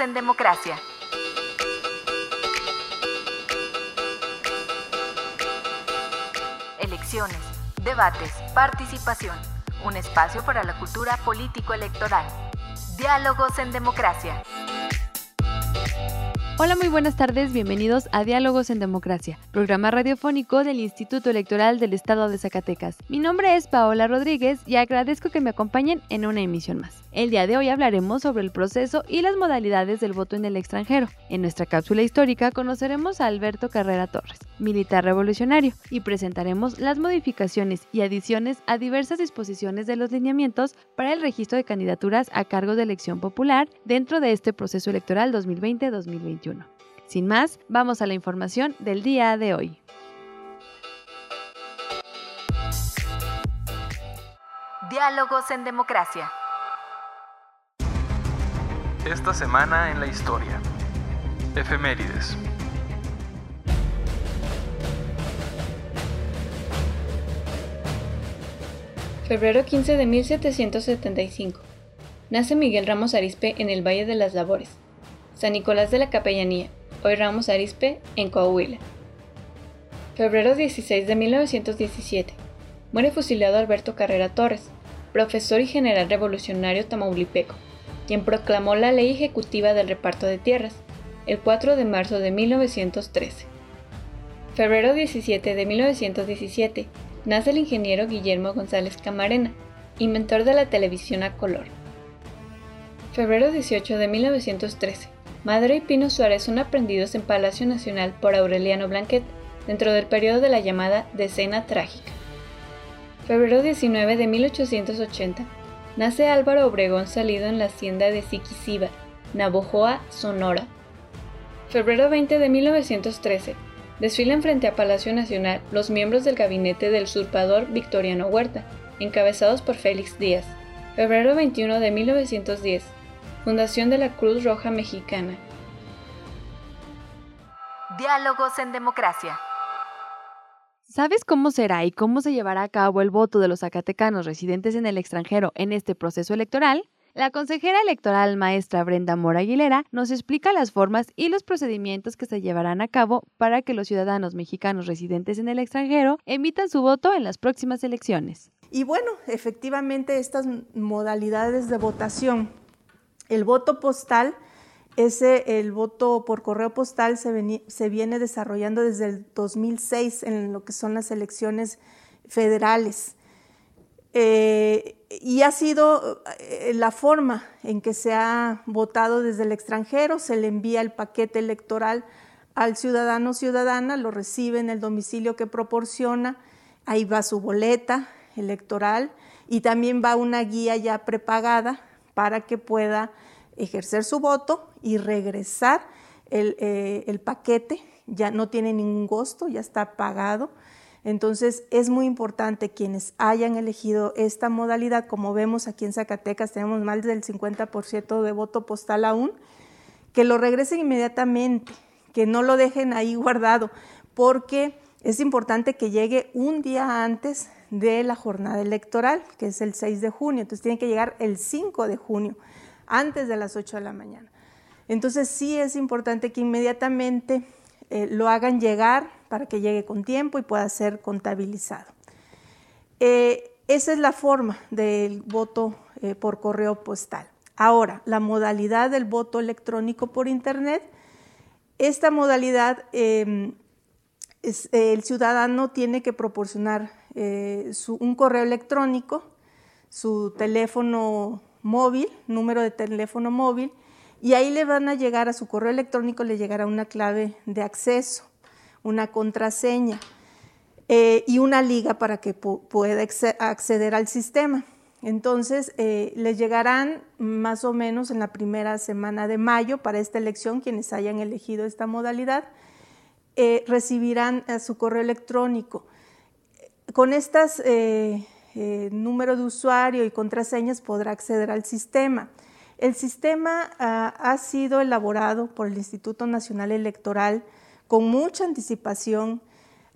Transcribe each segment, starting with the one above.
En Democracia. Elecciones, debates, participación. Un espacio para la cultura político-electoral. Diálogos en Democracia. Hola, muy buenas tardes, bienvenidos a Diálogos en Democracia, programa radiofónico del Instituto Electoral del Estado de Zacatecas. Mi nombre es Paola Rodríguez y agradezco que me acompañen en una emisión más. El día de hoy hablaremos sobre el proceso y las modalidades del voto en el extranjero. En nuestra cápsula histórica conoceremos a Alberto Carrera Torres, militar revolucionario, y presentaremos las modificaciones y adiciones a diversas disposiciones de los lineamientos para el registro de candidaturas a cargo de elección popular dentro de este proceso electoral 2020-2021. Sin más, vamos a la información del día de hoy. Diálogos en Democracia. Esta semana en la historia. Efemérides. Febrero 15 de 1775. Nace Miguel Ramos Arispe en el Valle de las Labores. San Nicolás de la Capellanía, hoy Ramos Arispe, en Coahuila. Febrero 16 de 1917. Muere fusilado Alberto Carrera Torres, profesor y general revolucionario tamaulipeco, quien proclamó la ley ejecutiva del reparto de tierras, el 4 de marzo de 1913. Febrero 17 de 1917. Nace el ingeniero Guillermo González Camarena, inventor de la televisión a color. Febrero 18 de 1913. Madre y Pino Suárez son aprendidos en Palacio Nacional por Aureliano Blanquet dentro del periodo de la llamada Decena Trágica. Febrero 19 de 1880. Nace Álvaro Obregón salido en la hacienda de Siquisiba, Navojoa, Sonora. Febrero 20 de 1913. Desfilan frente a Palacio Nacional los miembros del gabinete del usurpador Victoriano Huerta, encabezados por Félix Díaz. Febrero 21 de 1910. Fundación de la Cruz Roja Mexicana. Diálogos en Democracia. ¿Sabes cómo será y cómo se llevará a cabo el voto de los zacatecanos residentes en el extranjero en este proceso electoral? La consejera electoral maestra Brenda Mora Aguilera nos explica las formas y los procedimientos que se llevarán a cabo para que los ciudadanos mexicanos residentes en el extranjero emitan su voto en las próximas elecciones. Y bueno, efectivamente estas modalidades de votación, el voto postal, ese, el voto por correo postal se, viene desarrollando desde el 2006 en lo que son las elecciones federales. Eh, y ha sido eh, la forma en que se ha votado desde el extranjero, se le envía el paquete electoral al ciudadano o ciudadana, lo recibe en el domicilio que proporciona, ahí va su boleta electoral y también va una guía ya prepagada para que pueda ejercer su voto y regresar el, eh, el paquete, ya no tiene ningún costo, ya está pagado. Entonces es muy importante quienes hayan elegido esta modalidad, como vemos aquí en Zacatecas tenemos más del 50% de voto postal aún, que lo regresen inmediatamente, que no lo dejen ahí guardado, porque es importante que llegue un día antes de la jornada electoral, que es el 6 de junio, entonces tiene que llegar el 5 de junio, antes de las 8 de la mañana. Entonces sí es importante que inmediatamente eh, lo hagan llegar para que llegue con tiempo y pueda ser contabilizado. Eh, esa es la forma del voto eh, por correo postal. Ahora, la modalidad del voto electrónico por Internet. Esta modalidad, em, el ciudadano tiene que proporcionar un correo electrónico, su teléfono móvil, número de teléfono móvil, y ahí le van a llegar a su correo electrónico, le llegará una clave de acceso, una contraseña eh, y una liga para que pueda acceder al sistema. Entonces, eh, les llegarán más o menos en la primera semana de mayo para esta elección, quienes hayan elegido esta modalidad, eh, recibirán a su correo electrónico. Con estos eh, número de usuario y contraseñas podrá acceder al sistema. El sistema ah, ha sido elaborado por el Instituto Nacional Electoral con mucha anticipación.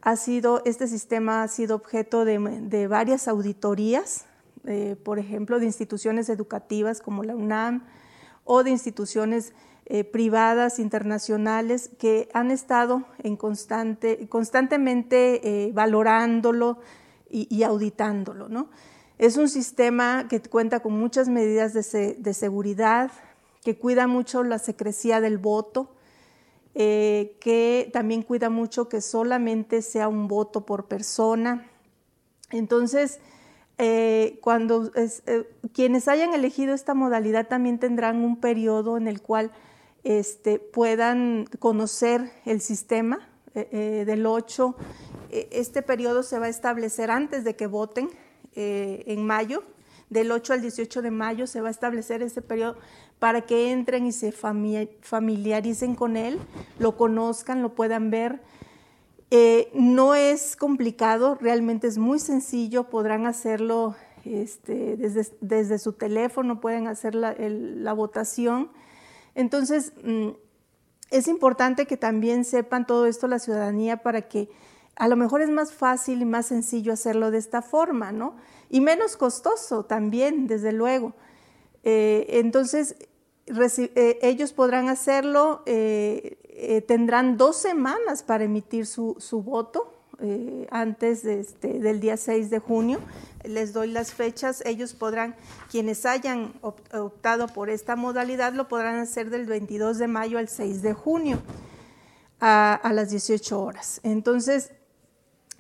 Ha sido, este sistema ha sido objeto de varias auditorías eh, por ejemplo, de instituciones educativas como la UNAM o de instituciones eh, privadas internacionales que han estado en constante, constantemente eh, valorándolo y, auditándolo. ¿no? Es un sistema que cuenta con muchas medidas de, de seguridad, que cuida mucho la secrecía del voto, que también cuida mucho que solamente sea un voto por persona. Entonces, eh, cuando eh, quienes hayan elegido esta modalidad también tendrán un periodo en el cual este, puedan conocer el sistema eh, del 8. Este periodo se va a establecer antes de que voten en mayo. Del 8 al 18 de mayo se va a establecer ese periodo para que entren y se familiaricen con él, lo conozcan, lo puedan ver eh, no es complicado, realmente es muy sencillo, podrán hacerlo este, desde, su teléfono, pueden hacer la, votación. Entonces, mm, es importante que también sepan todo esto la ciudadanía para que a lo mejor es más fácil y más sencillo hacerlo de esta forma, ¿no? Y menos costoso también, desde luego. Eh, entonces, eh, ellos podrán hacerlo tendrán dos semanas para emitir su, voto eh, antes este, del día 6 de junio. Les doy las fechas. Ellos podrán, quienes hayan optado por esta modalidad, lo podrán hacer del 22 de mayo al 6 de junio a, a las 18 horas. Entonces,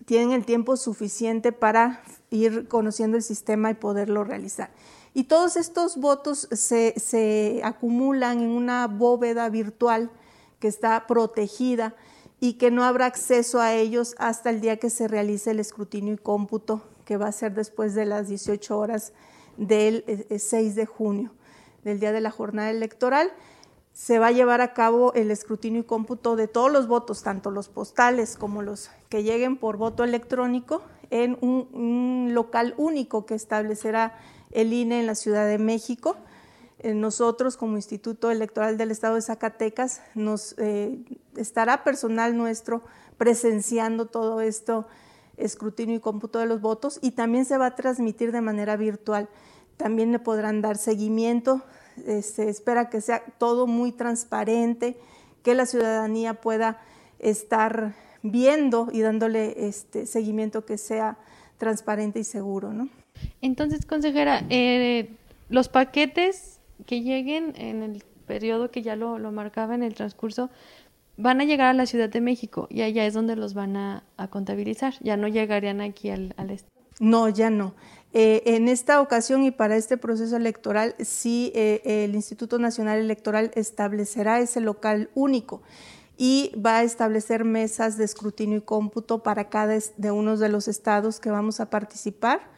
tienen el tiempo suficiente para ir conociendo el sistema y poderlo realizar. Y todos estos votos se, se acumulan en una bóveda virtual que está protegida y que no habrá acceso a ellos hasta el día que se realice el escrutinio y cómputo, que va a ser después de las 18 horas del 6 eh, de junio, del día de la jornada electoral. Se va a llevar a cabo el escrutinio y cómputo de todos los votos, tanto los postales como los que lleguen por voto electrónico, en un, local único que establecerá el INE en la Ciudad de México eh, nosotros como Instituto Electoral del Estado de Zacatecas nos eh, estará personal nuestro presenciando todo esto, escrutinio y cómputo de los votos y también se va a transmitir de manera virtual. También le podrán dar seguimiento. Eh, se espera que sea todo muy transparente, que la ciudadanía pueda estar viendo y dándole este seguimiento que sea transparente y seguro, ¿no? Entonces, consejera, los paquetes que lleguen en el periodo que ya lo, marcaba en el transcurso, van a llegar a la Ciudad de México y allá es donde los van a, contabilizar, ya no llegarían aquí al, al Estado. No, ya no. Eh, en esta ocasión y para este proceso electoral, sí, eh, el Instituto Nacional Electoral establecerá ese local único y va a establecer mesas de escrutinio y cómputo para cada de uno de los estados que vamos a participar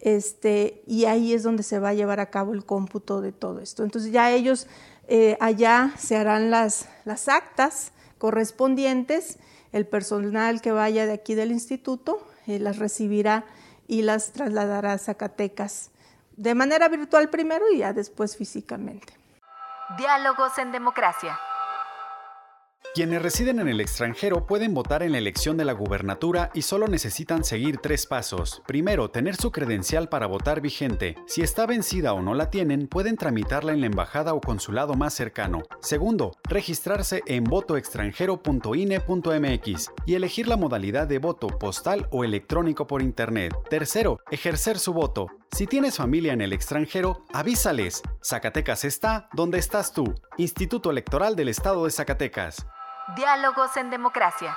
este, y ahí es donde se va a llevar a cabo el cómputo de todo esto. Entonces ya ellos eh, allá se harán las, las actas correspondientes, el personal que vaya de aquí del instituto eh, las recibirá y las trasladará a Zacatecas de manera virtual primero y ya después físicamente. Diálogos en democracia. Quienes residen en el extranjero pueden votar en la elección de la gubernatura y solo necesitan seguir tres pasos. Primero, tener su credencial para votar vigente. Si está vencida o no la tienen, pueden tramitarla en la embajada o consulado más cercano. Segundo, registrarse en votoextranjero.ine.mx y elegir la modalidad de voto postal o electrónico por Internet. Tercero, ejercer su voto. Si tienes familia en el extranjero, avísales. Zacatecas está donde estás tú. Instituto Electoral del Estado de Zacatecas. Diálogos en Democracia.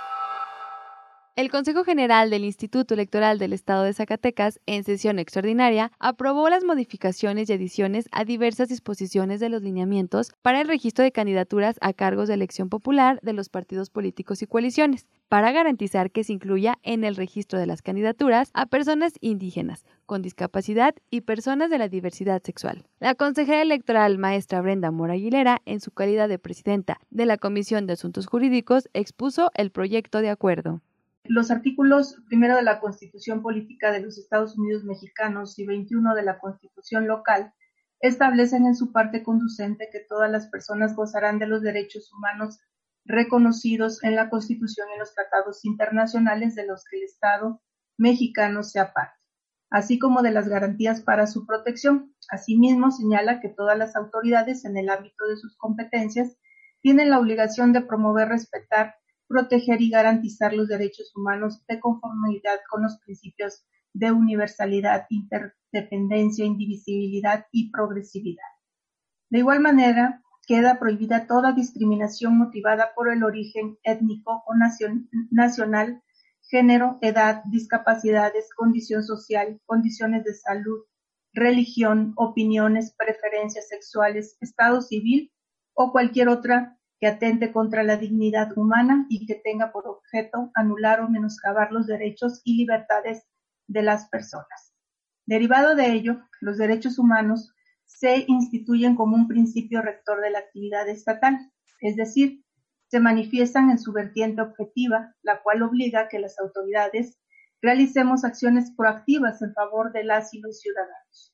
El Consejo General del Instituto Electoral del Estado de Zacatecas, en sesión extraordinaria, aprobó las modificaciones y adiciones a diversas disposiciones de los lineamientos para el registro de candidaturas a cargos de elección popular de los partidos políticos y coaliciones, para garantizar que se incluya en el registro de las candidaturas a personas indígenas, con discapacidad y personas de la diversidad sexual. La consejera electoral maestra Brenda Mora Aguilera, en su calidad de presidenta de la Comisión de Asuntos Jurídicos, expuso el proyecto de acuerdo. Los artículos primero de la Constitución Política de los Estados Unidos Mexicanos y 21 de la Constitución local establecen en su parte conducente que todas las personas gozarán de los derechos humanos reconocidos en la Constitución y los tratados internacionales de los que el Estado mexicano sea parte, así como de las garantías para su protección. Asimismo, señala que todas las autoridades en el ámbito de sus competencias tienen la obligación de promover, respetar, proteger y garantizar los derechos humanos de conformidad con los principios de universalidad, interdependencia, indivisibilidad y progresividad. De igual manera, queda prohibida toda discriminación motivada por el origen étnico o nacional, género, edad, discapacidades, condición social, condiciones de salud, religión, opiniones, preferencias sexuales, estado civil o cualquier otra que atente contra la dignidad humana y que tenga por objeto anular o menoscabar los derechos y libertades de las personas. Derivado de ello, los derechos humanos se instituyen como un principio rector de la actividad estatal, es decir, se manifiestan en su vertiente objetiva, la cual obliga a que las autoridades realicemos acciones proactivas en favor de las y los ciudadanos,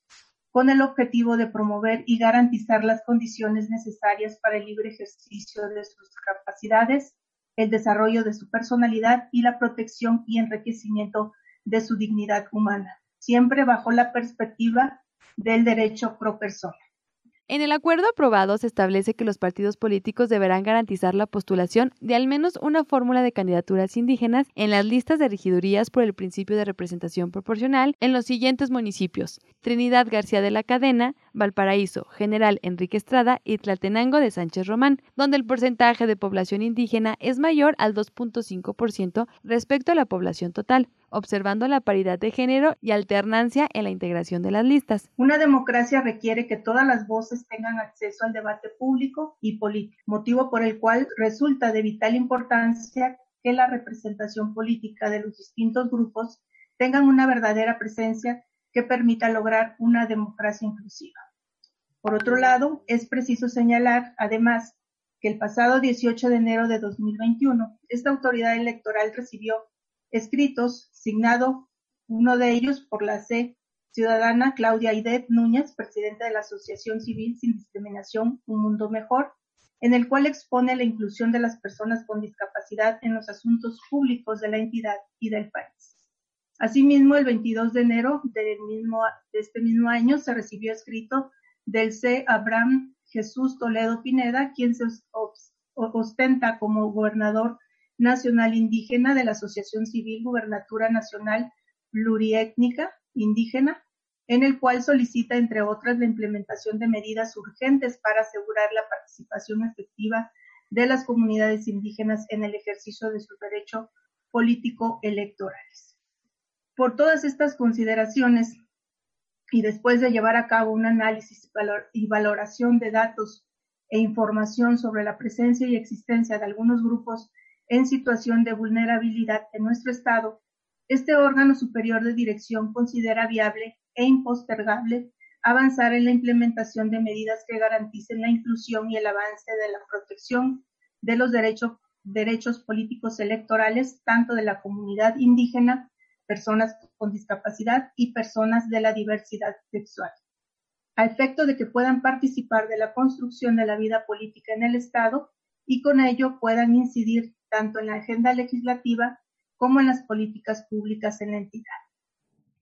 con el objetivo de promover y garantizar las condiciones necesarias para el libre ejercicio de sus capacidades, el desarrollo de su personalidad y la protección y enriquecimiento de su dignidad humana, siempre bajo la perspectiva del derecho pro persona. En el acuerdo aprobado se establece que los partidos políticos deberán garantizar la postulación de al menos una fórmula de candidaturas indígenas en las listas de regidurías por el principio de representación proporcional en los siguientes municipios: Trinidad García de la Cadena, Valparaíso, General Enrique Estrada y Tlatenango de Sánchez Román, donde el porcentaje de población indígena es mayor al 2.5% respecto a la población total observando la paridad de género y alternancia en la integración de las listas. Una democracia requiere que todas las voces tengan acceso al debate público y político, motivo por el cual resulta de vital importancia que la representación política de los distintos grupos tengan una verdadera presencia que permita lograr una democracia inclusiva. Por otro lado, es preciso señalar, además, que el pasado 18 de enero de 2021, esta autoridad electoral recibió escritos, signado uno de ellos por la C. Ciudadana Claudia Aidet Núñez, presidenta de la Asociación Civil Sin Discriminación Un Mundo Mejor, en el cual expone la inclusión de las personas con discapacidad en los asuntos públicos de la entidad y del país. Asimismo, el 22 de enero de este mismo año se recibió escrito del C. Abraham Jesús Toledo Pineda, quien se ostenta como gobernador nacional indígena de la Asociación Civil Gubernatura Nacional Pluriétnica Indígena, en el cual solicita, entre otras, la implementación de medidas urgentes para asegurar la participación efectiva de las comunidades indígenas en el ejercicio de su derecho político electorales. Por todas estas consideraciones y después de llevar a cabo un análisis y valoración de datos e información sobre la presencia y existencia de algunos grupos en situación de vulnerabilidad en nuestro Estado, este órgano superior de dirección considera viable e impostergable avanzar en la implementación de medidas que garanticen la inclusión y el avance de la protección de los derechos, derechos políticos electorales, tanto de la comunidad indígena, personas con discapacidad y personas de la diversidad sexual, a efecto de que puedan participar de la construcción de la vida política en el Estado y con ello puedan incidir tanto en la agenda legislativa como en las políticas públicas en la entidad.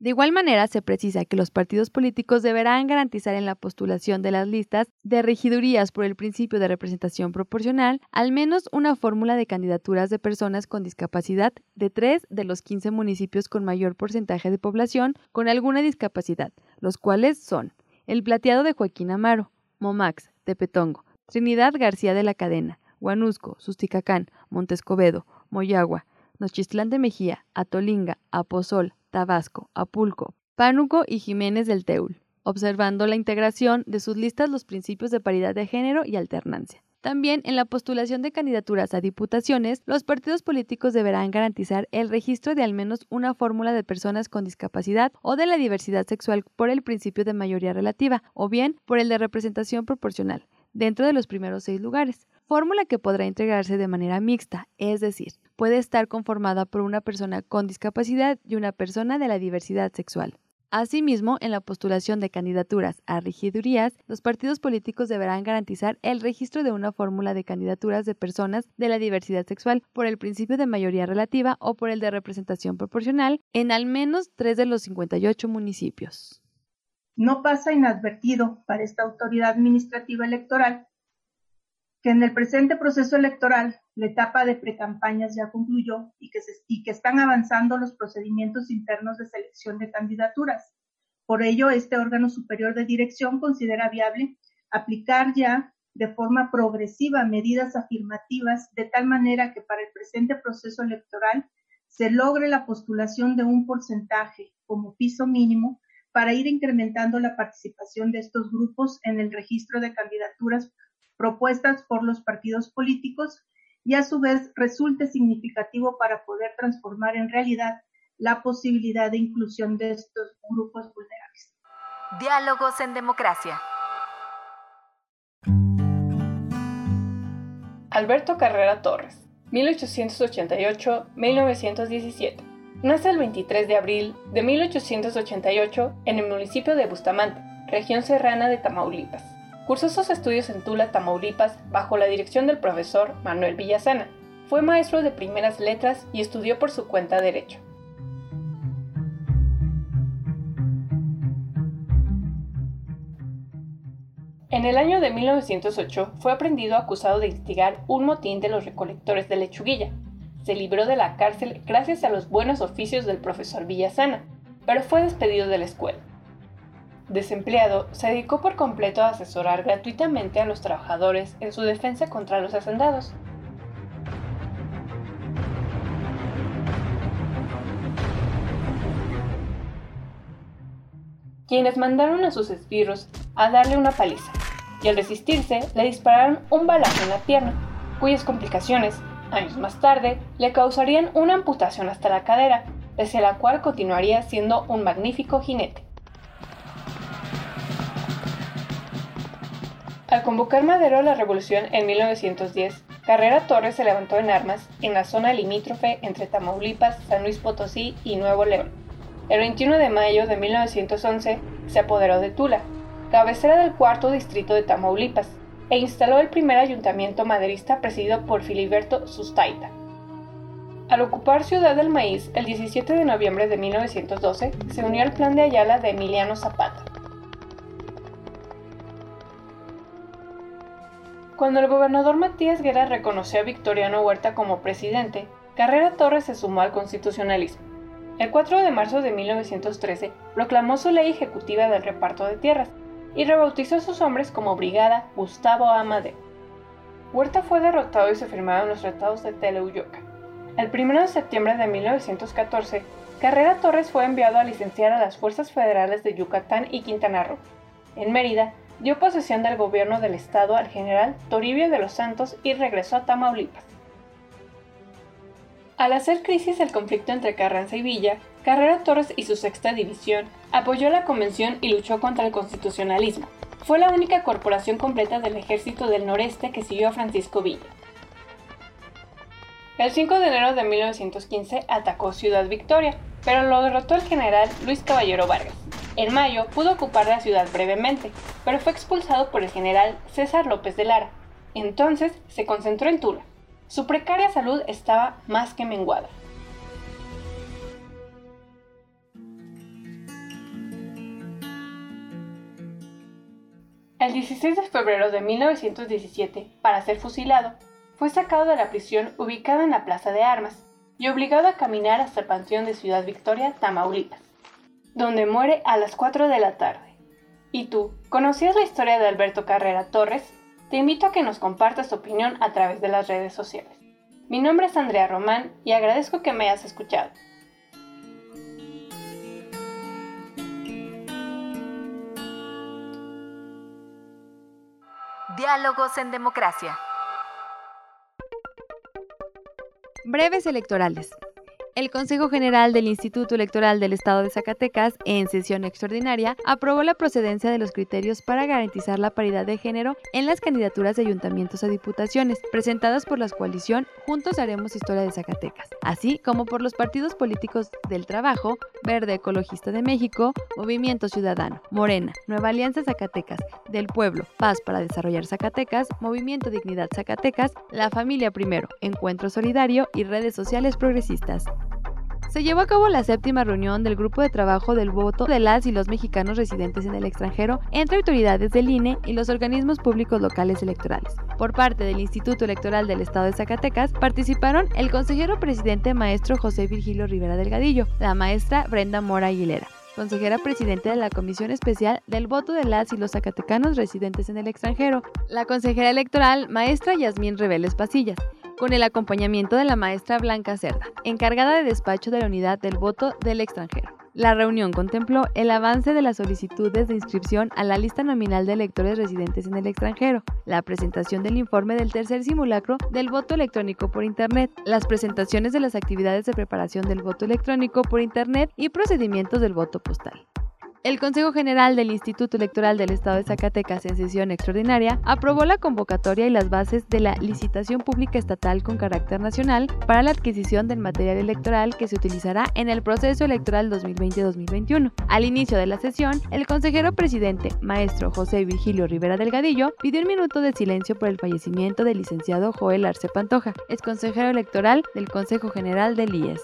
De igual manera, se precisa que los partidos políticos deberán garantizar en la postulación de las listas de regidurías por el principio de representación proporcional al menos una fórmula de candidaturas de personas con discapacidad de tres de los 15 municipios con mayor porcentaje de población con alguna discapacidad, los cuales son El Plateado de Joaquín Amaro, Momax, Tepetongo, Trinidad García de la Cadena, Huanusco, Susticacán, Montescobedo, Moyagua, Nochistlán de Mejía, Atolinga, Aposol, Tabasco, Apulco, Pánuco y Jiménez del Teul, observando la integración de sus listas los principios de paridad de género y alternancia. También en la postulación de candidaturas a diputaciones, los partidos políticos deberán garantizar el registro de al menos una fórmula de personas con discapacidad o de la diversidad sexual por el principio de mayoría relativa o bien por el de representación proporcional, dentro de los primeros seis lugares. Fórmula que podrá integrarse de manera mixta, es decir, puede estar conformada por una persona con discapacidad y una persona de la diversidad sexual. Asimismo, en la postulación de candidaturas a regidurías, los partidos políticos deberán garantizar el registro de una fórmula de candidaturas de personas de la diversidad sexual por el principio de mayoría relativa o por el de representación proporcional en al menos tres de los 58 municipios. No pasa inadvertido para esta autoridad administrativa electoral que en el presente proceso electoral la etapa de precampañas ya concluyó y que, y que están avanzando los procedimientos internos de selección de candidaturas. Por ello, este órgano superior de dirección considera viable aplicar ya de forma progresiva medidas afirmativas de tal manera que para el presente proceso electoral se logre la postulación de un porcentaje como piso mínimo para ir incrementando la participación de estos grupos en el registro de candidaturas propuestas por los partidos políticos y a su vez resulte significativo para poder transformar en realidad la posibilidad de inclusión de estos grupos vulnerables. Diálogos en democracia. Alberto Carrera Torres, 1888-1917. Nace el 23 de abril de 1888 en el municipio de Bustamante, región serrana de Tamaulipas. Cursó sus estudios en Tula, Tamaulipas, bajo la dirección del profesor Manuel Villasana. Fue maestro de primeras letras y estudió por su cuenta Derecho. En el año de 1908 fue aprendido acusado de instigar un motín de los recolectores de lechuguilla. Se libró de la cárcel gracias a los buenos oficios del profesor Villasana, pero fue despedido de la escuela. Desempleado, se dedicó por completo a asesorar gratuitamente a los trabajadores en su defensa contra los hacendados. quienes mandaron a sus esbirros a darle una paliza, y al resistirse le dispararon un balazo en la pierna, cuyas complicaciones, años más tarde, le causarían una amputación hasta la cadera, pese a la cual continuaría siendo un magnífico jinete. Al convocar Madero a la revolución en 1910, Carrera Torres se levantó en armas en la zona limítrofe entre Tamaulipas, San Luis Potosí y Nuevo León. El 21 de mayo de 1911 se apoderó de Tula, cabecera del cuarto distrito de Tamaulipas, e instaló el primer ayuntamiento maderista presidido por Filiberto Sustaita. Al ocupar Ciudad del Maíz el 17 de noviembre de 1912, se unió al plan de Ayala de Emiliano Zapata. Cuando el gobernador Matías Guerra reconoció a Victoriano Huerta como presidente, Carrera Torres se sumó al constitucionalismo. El 4 de marzo de 1913 proclamó su ley ejecutiva del reparto de tierras y rebautizó a sus hombres como Brigada Gustavo Amadeo. Huerta fue derrotado y se firmaron los tratados de Teleuyoca. El 1 de septiembre de 1914, Carrera Torres fue enviado a licenciar a las fuerzas federales de Yucatán y Quintana Roo. En Mérida, dio posesión del gobierno del estado al general Toribio de los Santos y regresó a Tamaulipas. Al hacer crisis el conflicto entre Carranza y Villa, Carrera Torres y su sexta división apoyó la convención y luchó contra el constitucionalismo. Fue la única corporación completa del ejército del noreste que siguió a Francisco Villa. El 5 de enero de 1915 atacó Ciudad Victoria, pero lo derrotó el general Luis Caballero Vargas. En mayo pudo ocupar la ciudad brevemente, pero fue expulsado por el general César López de Lara. Entonces se concentró en Tula. Su precaria salud estaba más que menguada. El 16 de febrero de 1917, para ser fusilado, fue sacado de la prisión ubicada en la Plaza de Armas y obligado a caminar hasta el Panteón de Ciudad Victoria, Tamaulipas donde muere a las 4 de la tarde. ¿Y tú, conocías la historia de Alberto Carrera Torres? Te invito a que nos compartas tu opinión a través de las redes sociales. Mi nombre es Andrea Román y agradezco que me hayas escuchado. Diálogos en Democracia. Breves electorales. El Consejo General del Instituto Electoral del Estado de Zacatecas, en sesión extraordinaria, aprobó la procedencia de los criterios para garantizar la paridad de género en las candidaturas de ayuntamientos a diputaciones presentadas por la coalición Juntos Haremos Historia de Zacatecas, así como por los partidos políticos del Trabajo, Verde Ecologista de México, Movimiento Ciudadano, Morena, Nueva Alianza Zacatecas, Del Pueblo, Paz para Desarrollar Zacatecas, Movimiento Dignidad Zacatecas, La Familia Primero, Encuentro Solidario y redes sociales progresistas se llevó a cabo la séptima reunión del Grupo de Trabajo del Voto de las y los mexicanos residentes en el extranjero entre autoridades del INE y los organismos públicos locales electorales. Por parte del Instituto Electoral del Estado de Zacatecas participaron el consejero presidente maestro José Virgilio Rivera Delgadillo, la maestra Brenda Mora Aguilera, consejera presidente de la Comisión Especial del Voto de las y los Zacatecanos residentes en el extranjero, la consejera electoral maestra Yasmín Reveles Pasillas, con el acompañamiento de la maestra Blanca Cerda, encargada de despacho de la unidad del voto del extranjero. La reunión contempló el avance de las solicitudes de inscripción a la lista nominal de electores residentes en el extranjero, la presentación del informe del tercer simulacro del voto electrónico por Internet, las presentaciones de las actividades de preparación del voto electrónico por Internet y procedimientos del voto postal. El Consejo General del Instituto Electoral del Estado de Zacatecas en sesión extraordinaria aprobó la convocatoria y las bases de la licitación pública estatal con carácter nacional para la adquisición del material electoral que se utilizará en el proceso electoral 2020-2021. Al inicio de la sesión, el consejero presidente, maestro José Virgilio Rivera Delgadillo, pidió un minuto de silencio por el fallecimiento del licenciado Joel Arce Pantoja, ex consejero electoral del Consejo General del IES.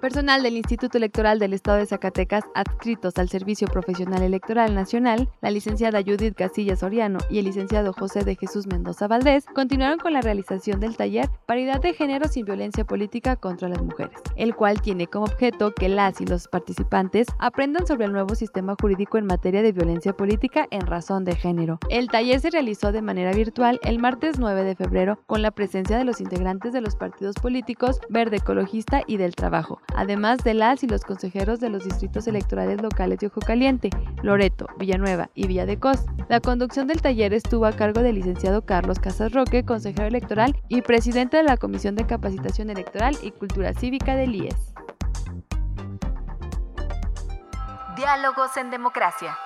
Personal del Instituto Electoral del Estado de Zacatecas adscritos al Servicio Profesional Electoral Nacional, la licenciada Judith Casillas Soriano y el licenciado José de Jesús Mendoza Valdés continuaron con la realización del taller Paridad de Género sin Violencia Política contra las Mujeres, el cual tiene como objeto que las y los participantes aprendan sobre el nuevo sistema jurídico en materia de violencia política en razón de género. El taller se realizó de manera virtual el martes 9 de febrero con la presencia de los integrantes de los partidos políticos Verde Ecologista y del Trabajo, además de las y los consejeros de los distritos electorales locales de Ojo Caliente, Loreto, Villanueva y Villa de Cos. La conducción del taller estuvo a cargo del licenciado Carlos Casas Roque, consejero electoral y presidente de la Comisión de Capacitación Electoral y Cultura Cívica del IES. Diálogos en Democracia.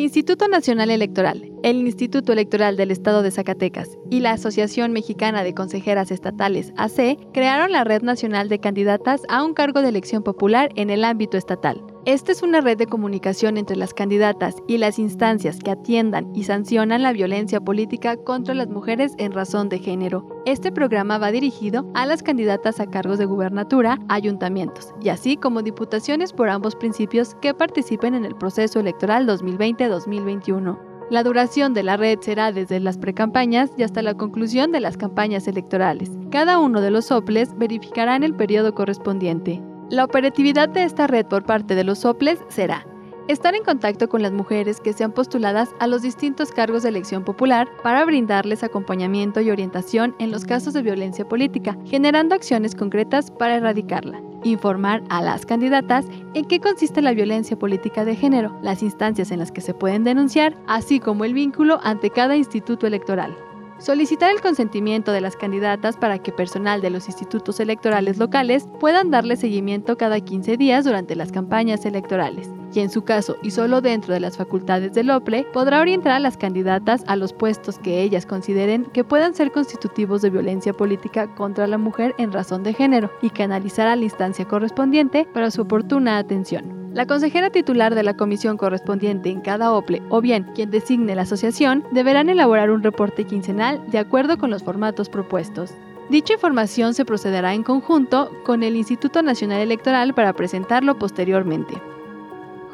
El Instituto Nacional Electoral el Instituto Electoral del Estado de Zacatecas y la Asociación Mexicana de Consejeras Estatales, AC, crearon la Red Nacional de Candidatas a un cargo de elección popular en el ámbito estatal. Esta es una red de comunicación entre las candidatas y las instancias que atiendan y sancionan la violencia política contra las mujeres en razón de género. Este programa va dirigido a las candidatas a cargos de gubernatura, ayuntamientos y así como diputaciones por ambos principios que participen en el proceso electoral 2020-2021. La duración de la red será desde las precampañas y hasta la conclusión de las campañas electorales. Cada uno de los soples verificará en el periodo correspondiente. La operatividad de esta red por parte de los soples será estar en contacto con las mujeres que sean postuladas a los distintos cargos de elección popular para brindarles acompañamiento y orientación en los casos de violencia política, generando acciones concretas para erradicarla. Informar a las candidatas en qué consiste la violencia política de género, las instancias en las que se pueden denunciar, así como el vínculo ante cada instituto electoral. Solicitar el consentimiento de las candidatas para que personal de los institutos electorales locales puedan darle seguimiento cada 15 días durante las campañas electorales y en su caso y solo dentro de las facultades del OPLE, podrá orientar a las candidatas a los puestos que ellas consideren que puedan ser constitutivos de violencia política contra la mujer en razón de género y canalizar a la instancia correspondiente para su oportuna atención. La consejera titular de la comisión correspondiente en cada OPLE o bien quien designe la asociación deberán elaborar un reporte quincenal de acuerdo con los formatos propuestos. Dicha información se procederá en conjunto con el Instituto Nacional Electoral para presentarlo posteriormente.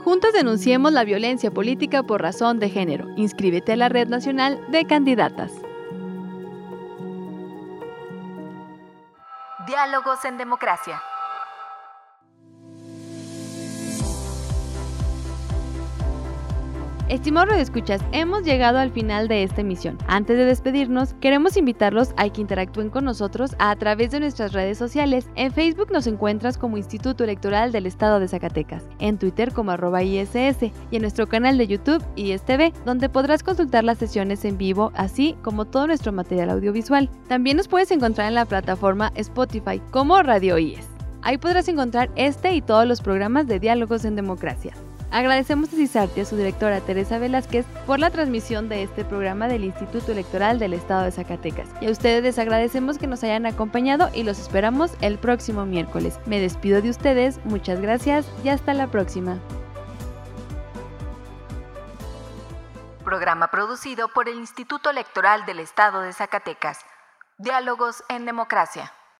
Juntos denunciemos la violencia política por razón de género. Inscríbete a la Red Nacional de Candidatas. Diálogos en Democracia. Estimados escuchas, hemos llegado al final de esta emisión. Antes de despedirnos, queremos invitarlos a que interactúen con nosotros a través de nuestras redes sociales. En Facebook nos encuentras como Instituto Electoral del Estado de Zacatecas, en Twitter como arroba ISS y en nuestro canal de YouTube ISTV, donde podrás consultar las sesiones en vivo, así como todo nuestro material audiovisual. También nos puedes encontrar en la plataforma Spotify como Radio IES. Ahí podrás encontrar este y todos los programas de Diálogos en Democracia. Agradecemos a CISARTI a su directora Teresa Velázquez por la transmisión de este programa del Instituto Electoral del Estado de Zacatecas. Y a ustedes les agradecemos que nos hayan acompañado y los esperamos el próximo miércoles. Me despido de ustedes, muchas gracias y hasta la próxima. Programa producido por el Instituto Electoral del Estado de Zacatecas. Diálogos en Democracia.